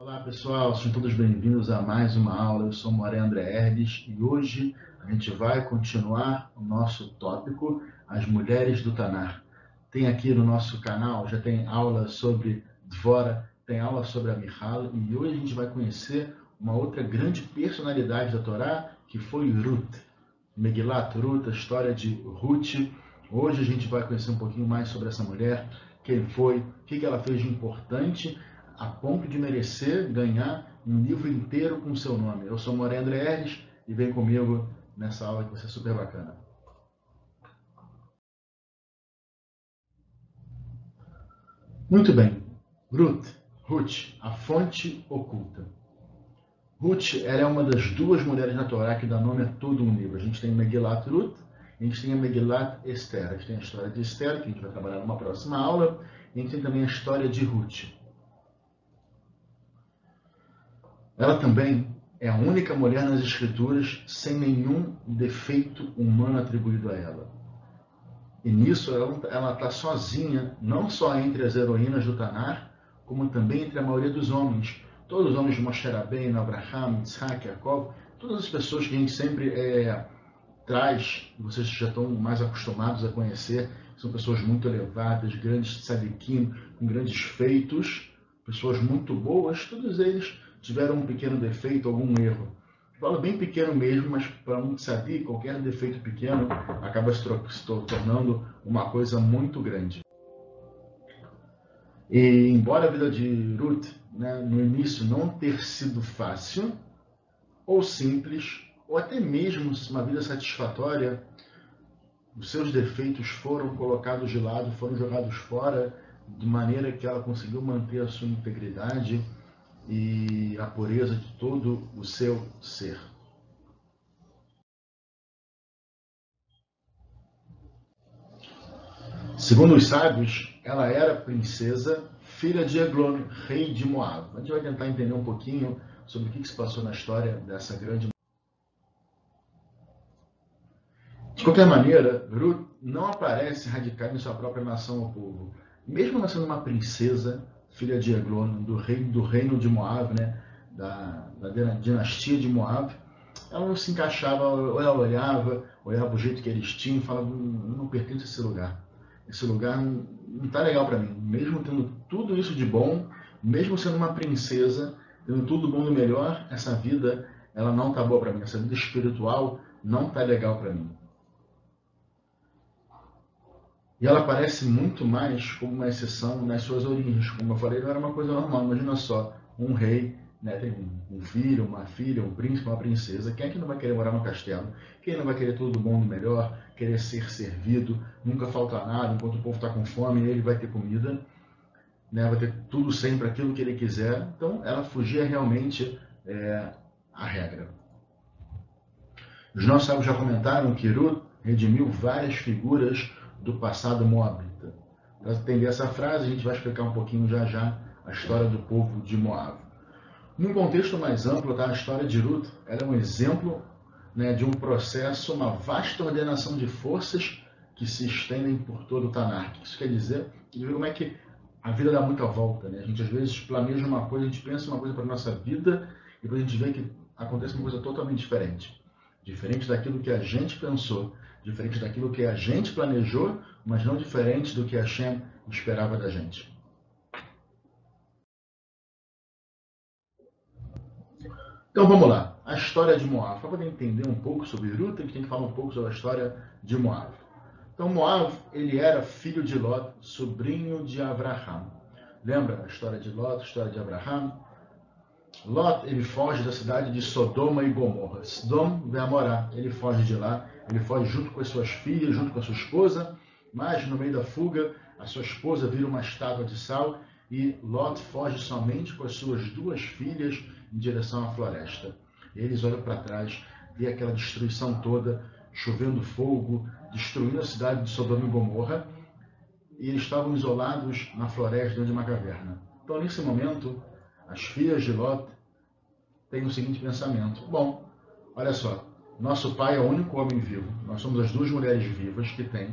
Olá pessoal, sejam todos bem-vindos a mais uma aula. Eu sou Moré André Herdes e hoje a gente vai continuar o nosso tópico, as mulheres do Tanar. Tem aqui no nosso canal, já tem aula sobre Dvora, tem aula sobre a e hoje a gente vai conhecer uma outra grande personalidade da Torá, que foi Ruth. Megilat Ruth, a história de Ruth. Hoje a gente vai conhecer um pouquinho mais sobre essa mulher, quem foi, o que ela fez de importante, a ponto de merecer ganhar um livro inteiro com seu nome. Eu sou Moré André Herres e vem comigo nessa aula que vai ser super bacana. Muito bem. Ruth, Ruth, a fonte oculta. Ruth ela é uma das duas mulheres na Torá que dá nome a todo um livro. A gente tem Megilat Ruth, a gente tem a Megilat Esther. A gente tem a história de Esther, que a gente vai trabalhar numa próxima aula, a gente tem também a história de Ruth. Ela também é a única mulher nas Escrituras sem nenhum defeito humano atribuído a ela. E nisso ela está sozinha, não só entre as heroínas do Tanar, como também entre a maioria dos homens. Todos os homens de Moshe Rabbeinu, Abraham, Isaac, Jacob, todas as pessoas que a gente sempre é, traz, vocês já estão mais acostumados a conhecer, são pessoas muito elevadas, grandes tzadikim, com grandes feitos, pessoas muito boas, todos eles tiveram um pequeno defeito, algum erro. Falo bem pequeno mesmo, mas para um tzadik, qualquer defeito pequeno acaba se tornando uma coisa muito grande. E embora a vida de Ruth, né, no início, não ter sido fácil, ou simples, ou até mesmo uma vida satisfatória, os seus defeitos foram colocados de lado, foram jogados fora, de maneira que ela conseguiu manter a sua integridade e a pureza de todo o seu ser. Segundo os sábios, ela era princesa, filha de Eglon, rei de Moab. A gente vai tentar entender um pouquinho sobre o que se passou na história dessa grande. De qualquer maneira, Ruth não aparece radicada em sua própria nação ou povo. Mesmo ela sendo uma princesa, filha de Eglon, do reino, do reino de Moab, né? da, da dinastia de Moab, ela não se encaixava, ela olhava, olhava o jeito que eles tinham e falava, não, não pertence a esse lugar. Esse lugar não está legal para mim. Mesmo tendo tudo isso de bom, mesmo sendo uma princesa, tendo tudo bom e melhor, essa vida ela não está boa para mim. Essa vida espiritual não está legal para mim. E ela parece muito mais como uma exceção nas suas origens. Como eu falei, não era uma coisa normal. Imagina só, um rei né, tem um filho, uma filha, um príncipe, uma princesa. Quem é que não vai querer morar no castelo? Quem não vai querer tudo bom e melhor, querer ser servido, nunca falta nada, enquanto o povo está com fome, ele vai ter comida, né, vai ter tudo sempre aquilo que ele quiser. Então, ela fugia realmente é, a regra. Os nossos sábios já comentaram que Ruth redimiu várias figuras do passado moabita. Para entender essa frase, a gente vai explicar um pouquinho já já a história do povo de Moab. Num contexto mais amplo, tá? a história de Ruth é um exemplo né, de um processo, uma vasta ordenação de forças que se estendem por todo o Tanar. Isso quer dizer como é que a vida dá muita volta. Né? A gente às vezes planeja uma coisa, a gente pensa uma coisa para a nossa vida e depois a gente vê que acontece uma coisa totalmente diferente. Diferente daquilo que a gente pensou diferente daquilo que a gente planejou, mas não diferente do que a Shem esperava da gente. Então vamos lá, a história de Moab. Para poder entender um pouco sobre Ruth, a gente tem que falar um pouco sobre a história de Moab. Então Moab, ele era filho de Lot, sobrinho de Abraham. Lembra a história de Lot, a história de Abraham? Lot, ele foge da cidade de Sodoma e Gomorra. Sodom a morar, ele foge de lá ele foge junto com as suas filhas, junto com a sua esposa, mas no meio da fuga, a sua esposa vira uma estátua de sal e Lot foge somente com as suas duas filhas em direção à floresta. Eles olham para trás, vê aquela destruição toda, chovendo fogo, destruindo a cidade de Sodoma e Gomorra, e eles estavam isolados na floresta dentro de uma caverna. Então, nesse momento, as filhas de Lot têm o seguinte pensamento: bom, olha só, nosso pai é o único homem vivo. Nós somos as duas mulheres vivas que tem.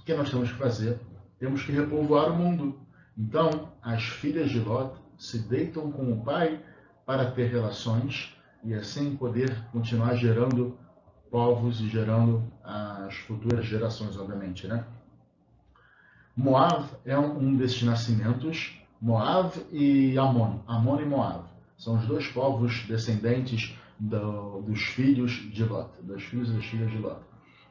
O que nós temos que fazer? Temos que repovoar o mundo. Então, as filhas de Lot se deitam com o pai para ter relações e assim poder continuar gerando povos e gerando as futuras gerações, obviamente, né? Moab é um desses nascimentos, Moab e Amon, Amon e Moab. São os dois povos descendentes do, dos filhos de Lot, dos filhos e das filhas de Lot.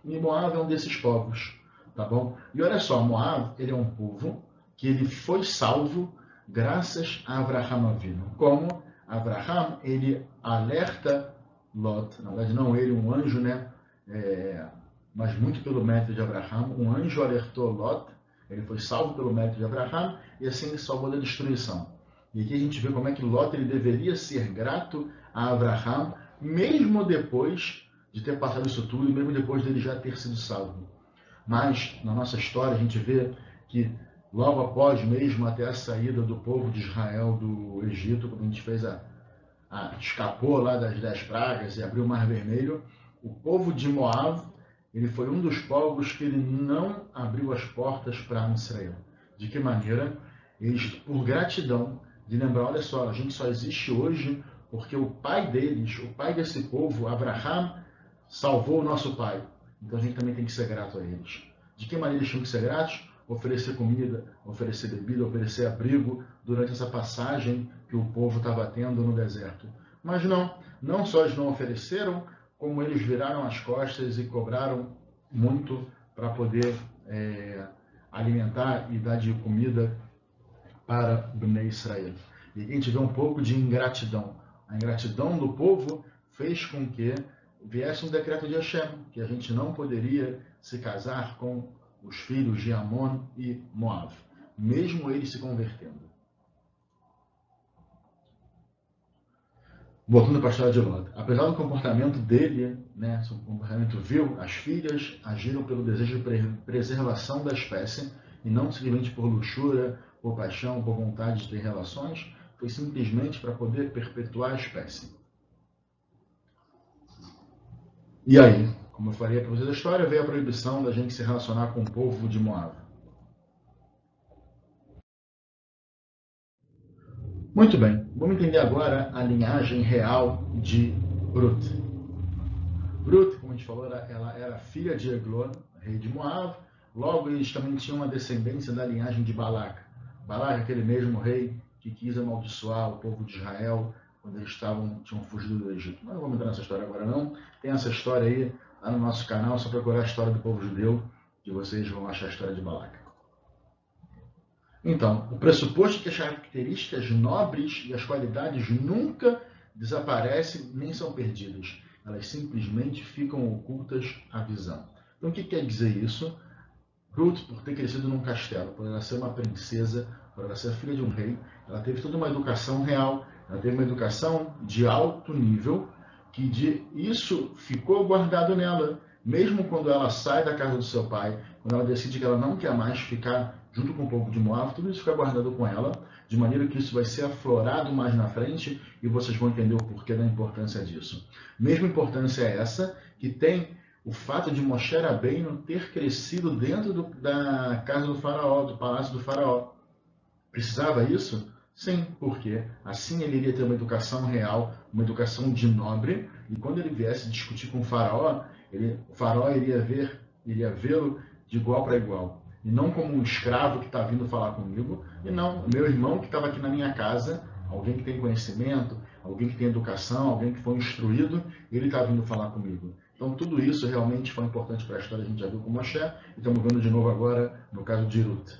E Moab é um desses povos, tá bom? E olha só, Moab, ele é um povo que ele foi salvo graças a Abraham Avinu. Como Abraham, ele alerta Lot, na verdade não ele, um anjo, né? É, mas muito pelo mérito de Abraham, um anjo alertou Lot, ele foi salvo pelo mérito de Abraham e assim ele salvou da destruição. E aqui a gente vê como é que Lot ele deveria ser grato a Abraham, mesmo depois de ter passado isso tudo e mesmo depois dele já ter sido salvo. Mas na nossa história a gente vê que logo após mesmo até a saída do povo de Israel do Egito, quando a gente fez a, a escapou lá das dez pragas e abriu o Mar Vermelho, o povo de Moab ele foi um dos povos que ele não abriu as portas para Israel. De que maneira? Eles, por gratidão, de lembrar, olha só, a gente só existe hoje porque o pai deles, o pai desse povo, Abraham, salvou o nosso pai. Então a gente também tem que ser grato a eles. De que maneira eles tinham que ser gratos? Oferecer comida, oferecer bebida, oferecer abrigo durante essa passagem que o povo estava tendo no deserto. Mas não, não só eles não ofereceram, como eles viraram as costas e cobraram muito para poder é, alimentar e dar de comida para Bnei Israel. E gente vê um pouco de ingratidão. A ingratidão do povo fez com que viesse um decreto de Hashem, que a gente não poderia se casar com os filhos de Amon e Moab, mesmo eles se convertendo. Voltando para a história de Lot. Apesar do comportamento dele, né, seu comportamento vil, as filhas agiram pelo desejo de preservação da espécie e não simplesmente por luxúria, por paixão, por vontade de ter relações, foi simplesmente para poder perpetuar a espécie. E aí, como eu falei para vocês a história, veio a proibição da gente se relacionar com o povo de Moab. Muito bem, vamos entender agora a linhagem real de Ruth. Ruth, como a gente falou, ela era filha de Eglon, rei de Moab. Logo, eles também tinham uma descendência da linhagem de Balac. Balac, aquele mesmo rei que quis amaldiçoar o povo de Israel quando eles estavam, tinham fugido do Egito. Não vamos entrar nessa história agora não. Tem essa história aí lá no nosso canal, só procurar a história do povo judeu, que vocês vão achar a história de Balac. Então, o pressuposto é que as características nobres e as qualidades nunca desaparecem nem são perdidas. Elas simplesmente ficam ocultas à visão. Então, o que quer dizer isso? Ruth, por ter crescido num castelo, por ela ser uma princesa, por ela ser filha de um rei, ela teve toda uma educação real, ela teve uma educação de alto nível, que de isso ficou guardado nela. Mesmo quando ela sai da casa do seu pai, quando ela decide que ela não quer mais ficar junto com o povo de Moab, tudo isso fica guardado com ela, de maneira que isso vai ser aflorado mais na frente e vocês vão entender o porquê da importância disso. Mesma importância é essa que tem o fato de Moshe Rabbeinu ter crescido dentro do, da casa do faraó, do palácio do faraó. Precisava isso? Sim, porque assim ele iria ter uma educação real, uma educação de nobre, e quando ele viesse discutir com o faraó, ele, o faraó iria ver, iria vê-lo de igual para igual, e não como um escravo que está vindo falar comigo, e não meu irmão que estava aqui na minha casa, alguém que tem conhecimento, alguém que tem educação, alguém que foi instruído, ele está vindo falar comigo. Então tudo isso realmente foi importante para a história, a gente já viu com Moshe, e estamos vendo de novo agora no caso de Ruth.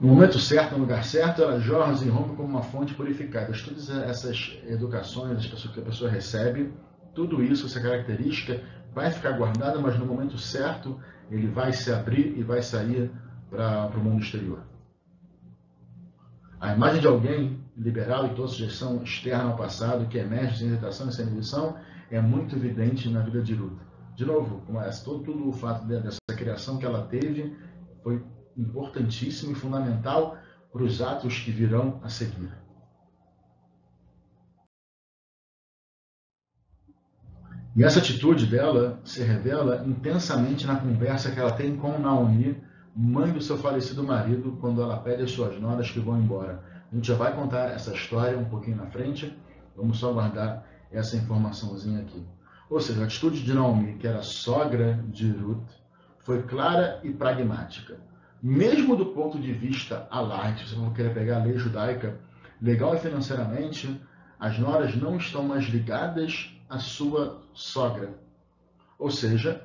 No momento certo, no lugar certo, ela jorra e rompe como uma fonte purificada. Todas essas educações que a pessoa recebe, tudo isso, essa característica, vai ficar guardada, mas no momento certo ele vai se abrir e vai sair para o mundo exterior. A imagem de alguém liberal e toda sugestão externa ao passado, que emerge sem hesitação e sem inibição, é muito evidente na vida de Ruth. De novo, é, todo, todo o fato dessa criação que ela teve foi importantíssimo e fundamental para os atos que virão a seguir. E essa atitude dela se revela intensamente na conversa que ela tem com Naomi mãe do seu falecido marido, quando ela pede as suas noras que vão embora. A gente já vai contar essa história um pouquinho na frente, vamos só guardar essa informaçãozinha aqui. Ou seja, a atitude de Naomi, que era sogra de Ruth, foi clara e pragmática. Mesmo do ponto de vista alite, se você for querer pegar a lei judaica, legal e financeiramente, as noras não estão mais ligadas à sua sogra. Ou seja,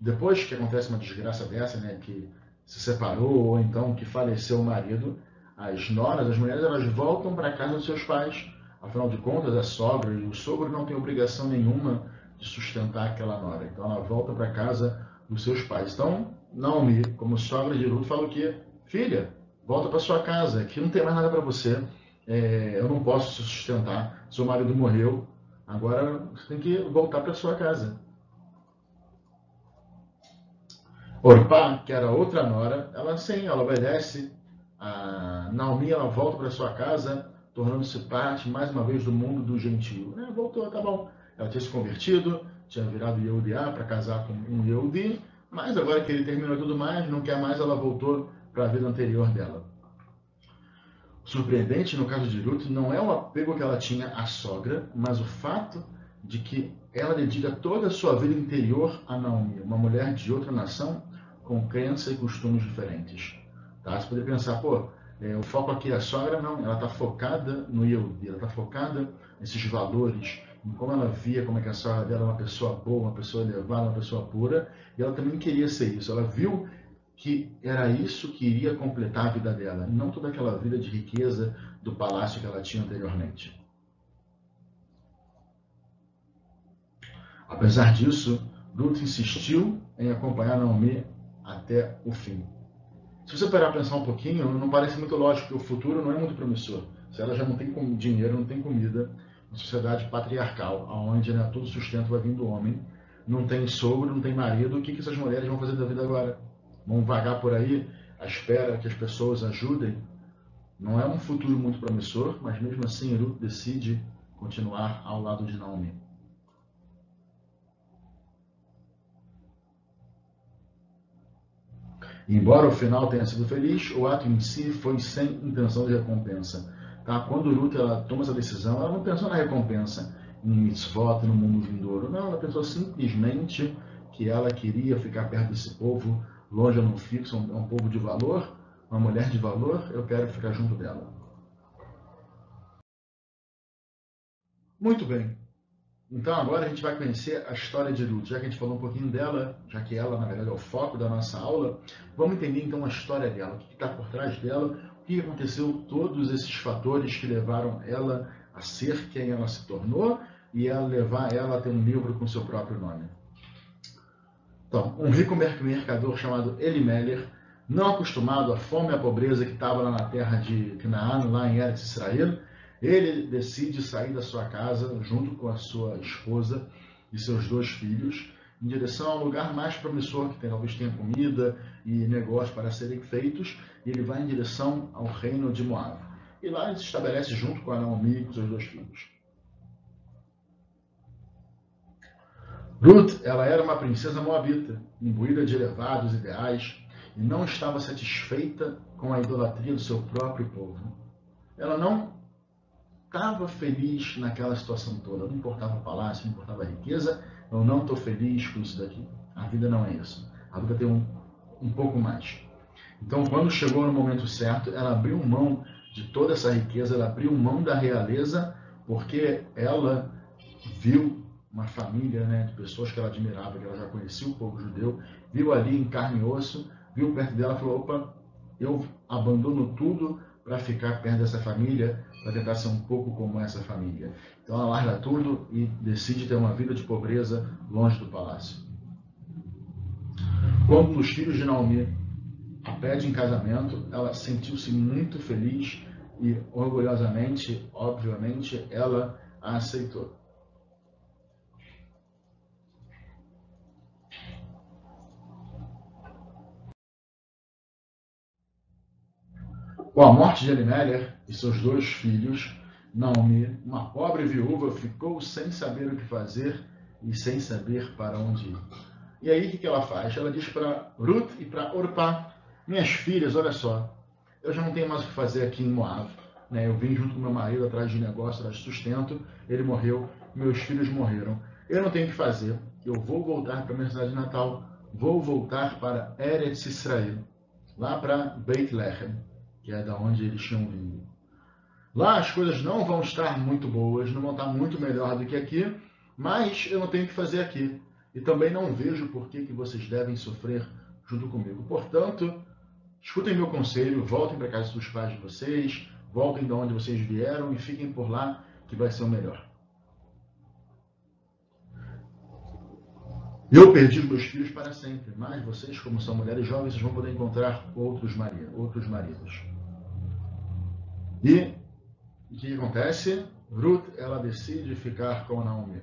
depois que acontece uma desgraça dessa, né, que se separou ou então que faleceu o marido, as noras, as mulheres, elas voltam para a casa dos seus pais. Afinal de contas, a sogra e o sogro não têm obrigação nenhuma de sustentar aquela nora. Então ela volta para casa dos seus pais. Então, Naomi, como sogra de Ruth, fala o quê? Filha, volta para sua casa, aqui não tem mais nada para você. É, eu não posso se sustentar. Seu marido morreu, agora você tem que voltar para sua casa. Orpá, que era outra nora, ela sim, ela obedece. A Naomi, ela volta para sua casa, tornando-se parte, mais uma vez, do mundo do gentio. É, voltou, tá bom. Ela tinha se convertido, tinha virado Yehudiá para casar com um Yehudi, mas agora que ele terminou tudo mais, não quer mais, ela voltou para a vida anterior dela. Surpreendente no caso de Ruth não é o apego que ela tinha à sogra, mas o fato de que ela dedica toda a sua vida interior a Naomi, uma mulher de outra nação com crença e costumes diferentes. Tá? Você poderia pensar, pô, é, o foco aqui é a sogra, não, ela está focada no Yehudi, ela está focada nesses valores, em como ela via como é que a sogra dela era uma pessoa boa, uma pessoa elevada, uma pessoa pura, e ela também queria ser isso. Ela viu que era isso que iria completar a vida dela, não toda aquela vida de riqueza do palácio que ela tinha anteriormente. Apesar disso, Ruth insistiu em acompanhar Naomi até o fim. Se você parar a pensar um pouquinho, não parece muito lógico que o futuro não é muito promissor. Se ela já não tem dinheiro, não tem comida, uma sociedade patriarcal, onde né, todo sustento vai vir do homem, não tem sogro, não tem marido, o que, que essas mulheres vão fazer da vida agora? Vão vagar por aí à espera que as pessoas ajudem? Não é um futuro muito promissor, mas mesmo assim Ruth decide continuar ao lado de Naomi. Embora o final tenha sido feliz, o ato em si foi sem intenção de recompensa. Tá? Quando Ruth ela toma essa decisão, ela não pensou na recompensa, em mitzvot, no mundo vindouro. Não, ela pensou simplesmente que ela queria ficar perto desse povo, longe eu não fixo, é um povo de valor, uma mulher de valor, eu quero ficar junto dela. Muito bem. Então agora a gente vai conhecer a história de Ruth. Já que a gente falou um pouquinho dela, já que ela, na verdade, é o foco da nossa aula, vamos entender então a história dela, o que está por trás dela, o que aconteceu, todos esses fatores que levaram ela a ser quem ela se tornou e a levar ela a ter um livro com seu próprio nome. Então, um rico mercador chamado Elimelech, não acostumado à fome e à pobreza que estava lá na terra de Canaã, lá em Eretz Israel, ele decide sair da sua casa junto com a sua esposa e seus dois filhos em direção ao lugar mais promissor que talvez tenha comida e negócios para serem feitos, e ele vai em direção ao reino de Moab. E lá ele se estabelece junto com Naomi e com seus dois filhos. Ruth, ela era uma princesa moabita, imbuída de elevados ideais, e não estava satisfeita com a idolatria do seu próprio povo. Ela não estava feliz naquela situação toda. Não importava o palácio, não importava a riqueza. Eu não estou feliz com isso daqui. A vida não é isso. A vida tem um, um pouco mais. Então, quando chegou no momento certo, ela abriu mão de toda essa riqueza, ela abriu mão da realeza, porque ela viu uma família né, de pessoas que ela admirava, que ela já conhecia o povo judeu, viu ali em carne e osso, viu perto dela e falou: opa, eu abandono tudo para ficar perto dessa família, para tentar ser um pouco como essa família. Então ela larga tudo e decide ter uma vida de pobreza longe do palácio. Quando os filhos de Naomi a pede em casamento, ela sentiu-se muito feliz e orgulhosamente, obviamente, ela a aceitou. Com a morte de Elimelech e seus dois filhos, Naomi, uma pobre viúva, ficou sem saber o que fazer e sem saber para onde ir. E aí o que ela faz? Ela diz para Ruth e para Orpá, Minhas filhas, olha só, eu já não tenho mais o que fazer aqui em Moab. Né? Eu vim junto com meu marido atrás de negócio, atrás de sustento, ele morreu, meus filhos morreram. Eu não tenho o que fazer, eu vou voltar para minha cidade natal, vou voltar para Eretz Israel, lá para Beit Lehem, que é da onde eles tinham vindo. Lá as coisas não vão estar muito boas, não vão estar muito melhor do que aqui, mas eu não tenho que fazer aqui. E também não vejo por que, que vocês devem sofrer junto comigo. Portanto, escutem meu conselho, voltem para casa dos pais de vocês, voltem de onde vocês vieram e fiquem por lá, que vai ser o melhor. Eu perdi meus filhos para sempre, mas vocês, como são mulheres jovens, vão poder encontrar outros maridos. E o que acontece? Ruth, ela decide ficar com Naomi.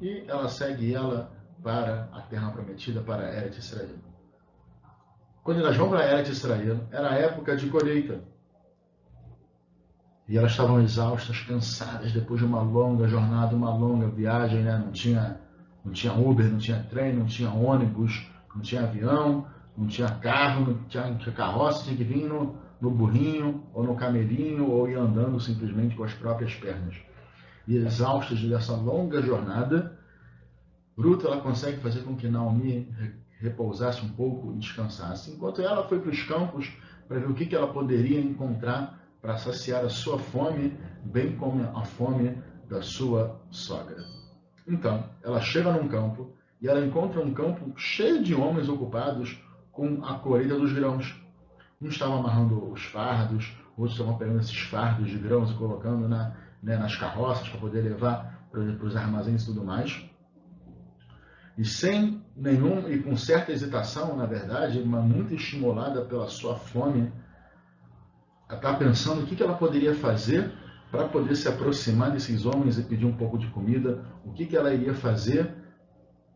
E ela segue ela para a terra prometida, para Eretz Israel. Quando elas vão para Eretz Israel, era a época de colheita. E elas estavam exaustas, cansadas, depois de uma longa jornada, uma longa viagem, né? não, tinha, não tinha Uber, não tinha trem, não tinha ônibus, não tinha avião, não tinha carro, não tinha carroça, tinha que vir no, no burrinho, ou no camelinho, ou ir andando simplesmente com as próprias pernas. E exaustas dessa longa jornada, Ruth ela consegue fazer com que Naomi repousasse um pouco e descansasse, enquanto ela foi para os campos para ver o que, que ela poderia encontrar para saciar a sua fome, bem como a fome da sua sogra. Então, ela chega num campo e ela encontra um campo cheio de homens ocupados com a colheita dos grãos. Uns estavam amarrando os fardos, outros estavam pegando esses fardos de grãos e colocando na, né, nas carroças para poder levar para os armazéns e tudo mais. E sem nenhum, e com certa hesitação, na verdade, mas muito estimulada pela sua fome, ela está pensando o que, que ela poderia fazer para poder se aproximar desses homens e pedir um pouco de comida, o que, que ela iria fazer,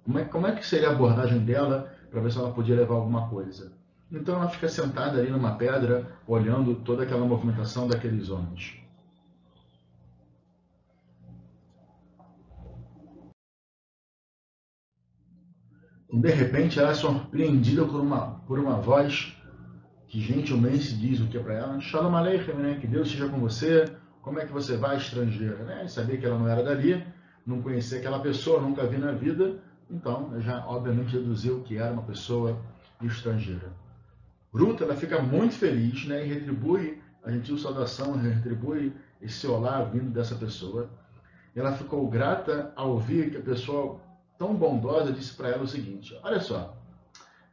como é, como é que seria a abordagem dela para ver se ela podia levar alguma coisa. Então ela fica sentada ali numa pedra, olhando toda aquela movimentação daqueles homens. de repente ela é surpreendida por uma, por uma voz que gentilmente diz o que é para ela? Shalom Aleichem, né? que Deus esteja com você, como é que você vai, estrangeira? Né? Sabia que ela não era dali, não conhecia aquela pessoa, nunca vi na vida, então já obviamente deduziu que era uma pessoa estrangeira. Ruth, ela fica muito feliz né? e retribui a gentil saudação, retribui esse olá vindo dessa pessoa. Ela ficou grata ao ouvir que a pessoa tão bondosa, disse para ela o seguinte: Olha só,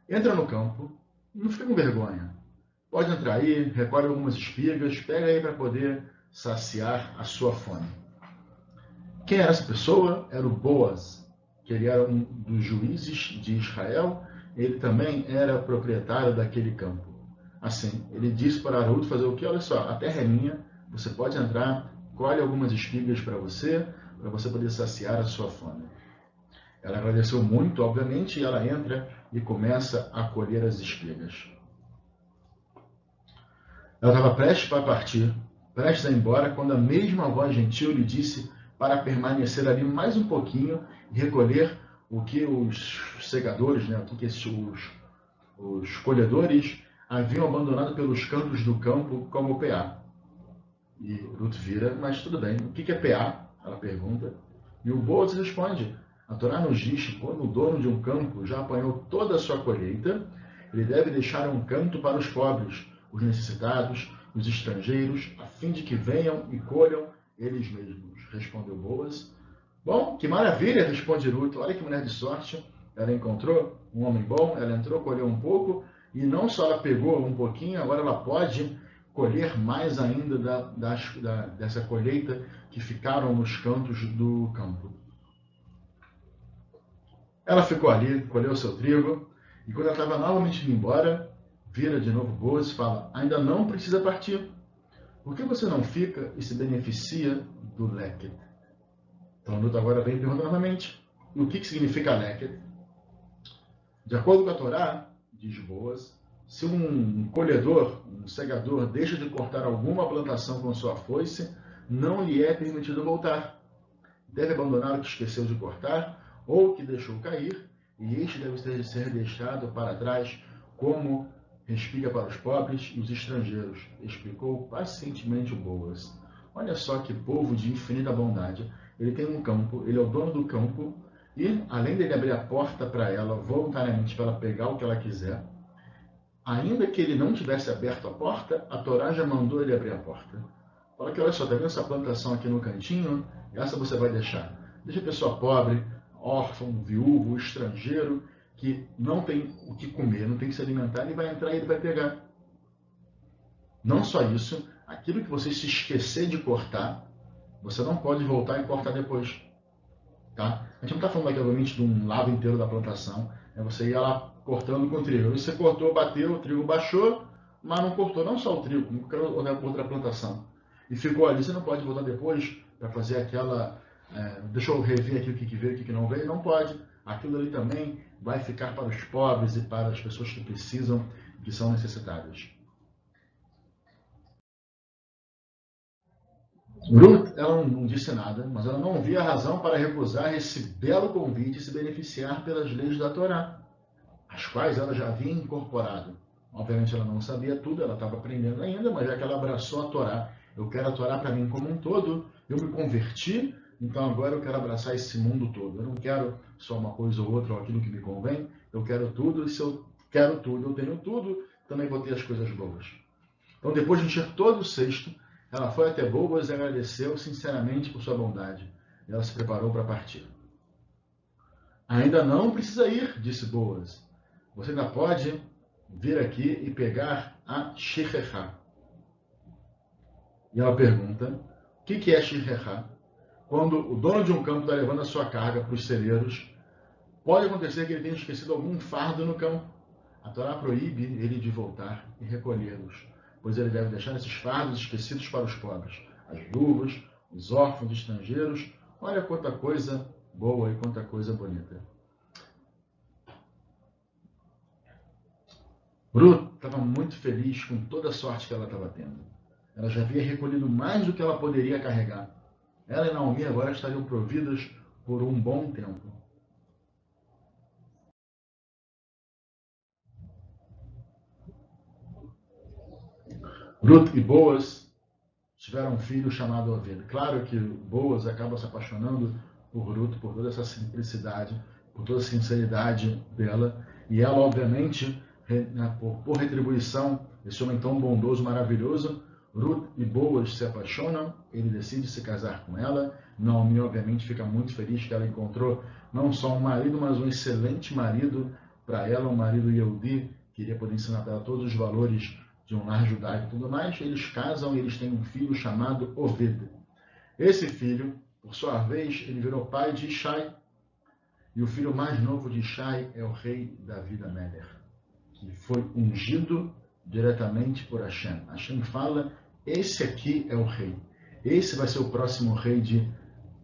entra no campo, não fica com vergonha. Pode entrar aí, recolhe algumas espigas, pega aí para poder saciar a sua fome. Quem era essa pessoa? Era o Boaz, que ele era um dos juízes de Israel, ele também era proprietário daquele campo. Assim, ele disse para Ruth fazer o que? Olha só, a terra é minha, você pode entrar, colhe algumas espigas para você, para você poder saciar a sua fome. Ela agradeceu muito, obviamente, e ela entra e começa a colher as espigas. Ela estava prestes para partir, prestes a ir embora, quando a mesma voz gentil lhe disse para permanecer ali mais um pouquinho e recolher o que os segadores, né, o que os, os colhedores haviam abandonado pelos cantos do campo como PA. E Ruth vira, mas tudo bem, o que é PA? Ela pergunta. E o Boaz responde, a Torá nos diz que quando o dono de um campo já apanhou toda a sua colheita, ele deve deixar um canto para os pobres, os necessitados, os estrangeiros, a fim de que venham e colham eles mesmos. Respondeu Boas. Bom, que maravilha, responde Ruth. Olha que mulher de sorte. Ela encontrou um homem bom, ela entrou, colheu um pouco, e não só ela pegou um pouquinho, agora ela pode colher mais ainda da, da, dessa colheita que ficaram nos cantos do campo. Ela ficou ali, colheu seu trigo, e quando ela estava novamente indo embora, vira de novo Boas e fala: Ainda não precisa partir. Por que você não fica e se beneficia do leket? Então, agora vem e pergunta novamente: o que, que significa leket? De acordo com a Torá, diz Boas, se um colhedor, um segador, deixa de cortar alguma plantação com sua foice, não lhe é permitido voltar. Deve abandonar o que esqueceu de cortar ou que deixou cair, e este deve ser deixado para trás como respiga para os pobres e os estrangeiros, explicou pacientemente o Boas. Olha só que povo de infinita bondade. Ele tem um campo, ele é o dono do campo, e além dele abrir a porta para ela voluntariamente para ela pegar o que ela quiser, ainda que ele não tivesse aberto a porta, a Torá já mandou ele abrir a porta. Fala que olha só, tá vendo essa plantação aqui no cantinho? Essa você vai deixar. Deixa a pessoa pobre, órfão, viúvo, estrangeiro, que não tem o que comer, não tem que se alimentar, ele vai entrar e ele vai pegar. Não só isso, aquilo que você se esquecer de cortar, você não pode voltar e cortar depois. Tá? A gente não está falando aqui, obviamente, de um lado inteiro da plantação. É você ia lá cortando com o trigo. Você cortou, bateu, o trigo baixou, mas não cortou não só o trigo, como qualquer outra plantação. E ficou ali, você não pode voltar depois para fazer aquela. É, deixa eu rever aqui o que, que veio, o que, que não veio. Não pode. Aquilo ali também vai ficar para os pobres e para as pessoas que precisam, que são necessitadas. Ruth, ela não disse nada, mas ela não via razão para recusar esse belo convite e se beneficiar pelas leis da Torá, as quais ela já havia incorporado. Obviamente ela não sabia tudo, ela estava aprendendo ainda, mas já que ela abraçou a Torá, eu quero a Torá para mim como um todo, eu me converti, então agora eu quero abraçar esse mundo todo. Eu não quero só uma coisa ou outra ou aquilo que me convém, eu quero tudo, e se eu quero tudo, eu tenho tudo, também vou ter as coisas boas. Então depois de encher todo o cesto, ela foi até Boas e agradeceu sinceramente por sua bondade. Ela se preparou para partir. Ainda não precisa ir, disse Boas. Você ainda pode vir aqui e pegar a Shirrecha. E ela pergunta, o que, que é Shirrecha? Quando o dono de um campo está levando a sua carga para os celeiros, pode acontecer que ele tenha esquecido algum fardo no campo. A Torá proíbe ele de voltar e recolhê-los pois ele deve deixar esses fardos esquecidos para os pobres, as viúvas, os órfãos estrangeiros. Olha quanta coisa boa e quanta coisa bonita. Ruth estava muito feliz com toda a sorte que ela estava tendo. Ela já havia recolhido mais do que ela poderia carregar. Ela e Naomi agora estariam providas por um bom tempo. Ruth e Boas tiveram um filho chamado Oved. Claro que Boas acaba se apaixonando por Ruth, por toda essa simplicidade, por toda a sinceridade dela. E ela, obviamente, né, por, retribuição, esse homem tão bondoso, maravilhoso, Ruth e Boas se apaixonam, ele decide se casar com ela. Naomi, obviamente, fica muito feliz que ela encontrou não só um marido, mas um excelente marido para ela, um marido Yehudi, que iria poder ensinar para ela todos os valores de um lar judaico e tudo mais, eles casam e eles têm um filho chamado Oved. Esse filho, por sua vez, ele virou pai de Ishai. E o filho mais novo de Ishai é o rei Davi da Meller, que foi ungido diretamente por Hashem. Hashem fala, esse aqui é o rei. Esse vai ser o próximo rei de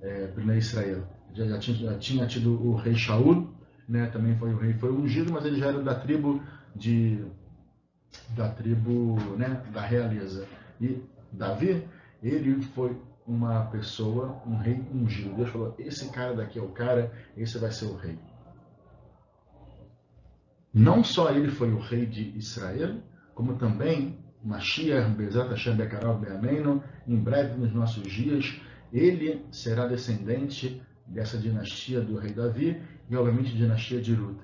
é, Israel. Já, já, tinha, já, tinha, tido o rei Shaul, né, também foi o rei, foi ungido, mas ele já era da tribo de da tribo né, da realeza. E Davi, ele foi uma pessoa, um rei ungido. Deus falou: esse cara daqui é o cara, esse vai ser o rei. Não só ele foi o rei de Israel, como também Mashiach, Bezat Hashem Bekarav Be'ameno, em breve nos nossos dias, ele será descendente dessa dinastia do rei Davi e, obviamente, dinastia de Ruth.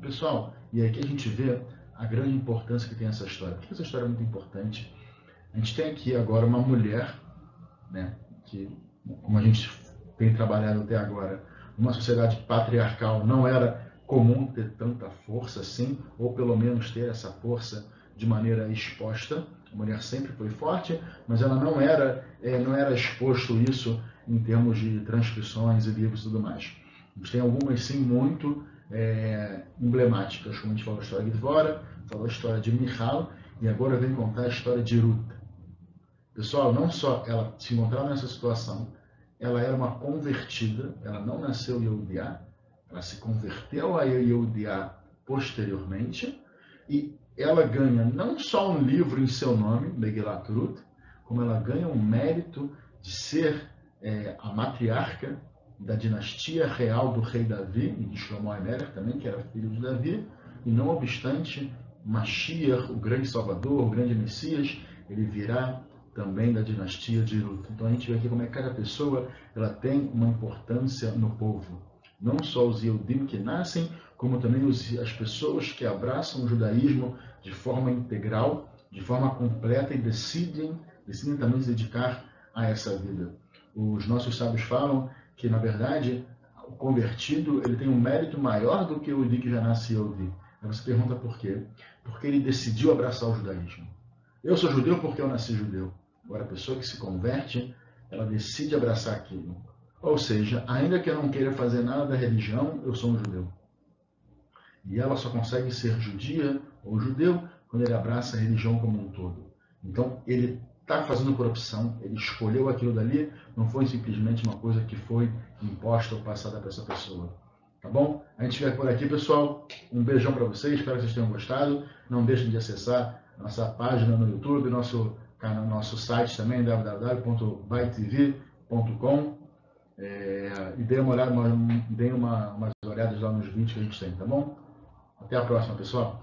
Pessoal, e aqui a gente vê a grande importância que tem essa história. Por que essa história é muito importante? A gente tem aqui agora uma mulher, né, que, como a gente tem trabalhado até agora, numa sociedade patriarcal não era comum ter tanta força assim, ou pelo menos ter essa força de maneira exposta. A mulher sempre foi forte, mas ela não era, é, não era exposto isso em termos de transcrições e livros e tudo mais. A gente tem algumas sim muito é, emblemáticas, como a gente falou a história de Dvora, falou a história de Michal, e agora vem contar a história de Ruth. Pessoal, não só ela se encontrava nessa situação, ela era uma convertida, ela não nasceu Yehudiá, ela se converteu a Yehudiá posteriormente, e ela ganha não só um livro em seu nome, Megilat Ruth, como ela ganha um mérito de ser é, a matriarca da dinastia real do rei Davi, e de Shlomo também, que era filho de Davi, e não obstante Mashiach, o grande Salvador, o grande Messias, ele virá também da dinastia de Ruth. Então a gente vê aqui como é que cada pessoa ela tem uma importância no povo. Não só os Yehudim que nascem, como também os, as pessoas que abraçam o judaísmo de forma integral, de forma completa e decidem, decidem também se dedicar a essa vida. Os nossos sábios falam que, na verdade, o convertido ele tem um mérito maior do que o Yehudi que já nasceu Yehudi. Aí você pergunta por quê? Porque ele decidiu abraçar o judaísmo. Eu sou judeu porque eu nasci judeu. Agora, a pessoa que se converte, ela decide abraçar aquilo. Ou seja, ainda que eu não queira fazer nada da religião, eu sou um judeu. E ela só consegue ser judia ou judeu quando ele abraça a religião como um todo. Então, ele está fazendo por opção, ele escolheu aquilo dali, não foi simplesmente uma coisa que foi imposta ou passada para essa pessoa. Tá bom? A gente fica por aqui, pessoal. Um beijão para vocês, espero que vocês tenham gostado. Não deixem de acessar nossa página no YouTube, nosso, nosso site também, www.bytv.com. É, e deem uma olhada, deem uma, umas olhadas lá nos vídeos que a gente tem, tá bom? Até a próxima, pessoal.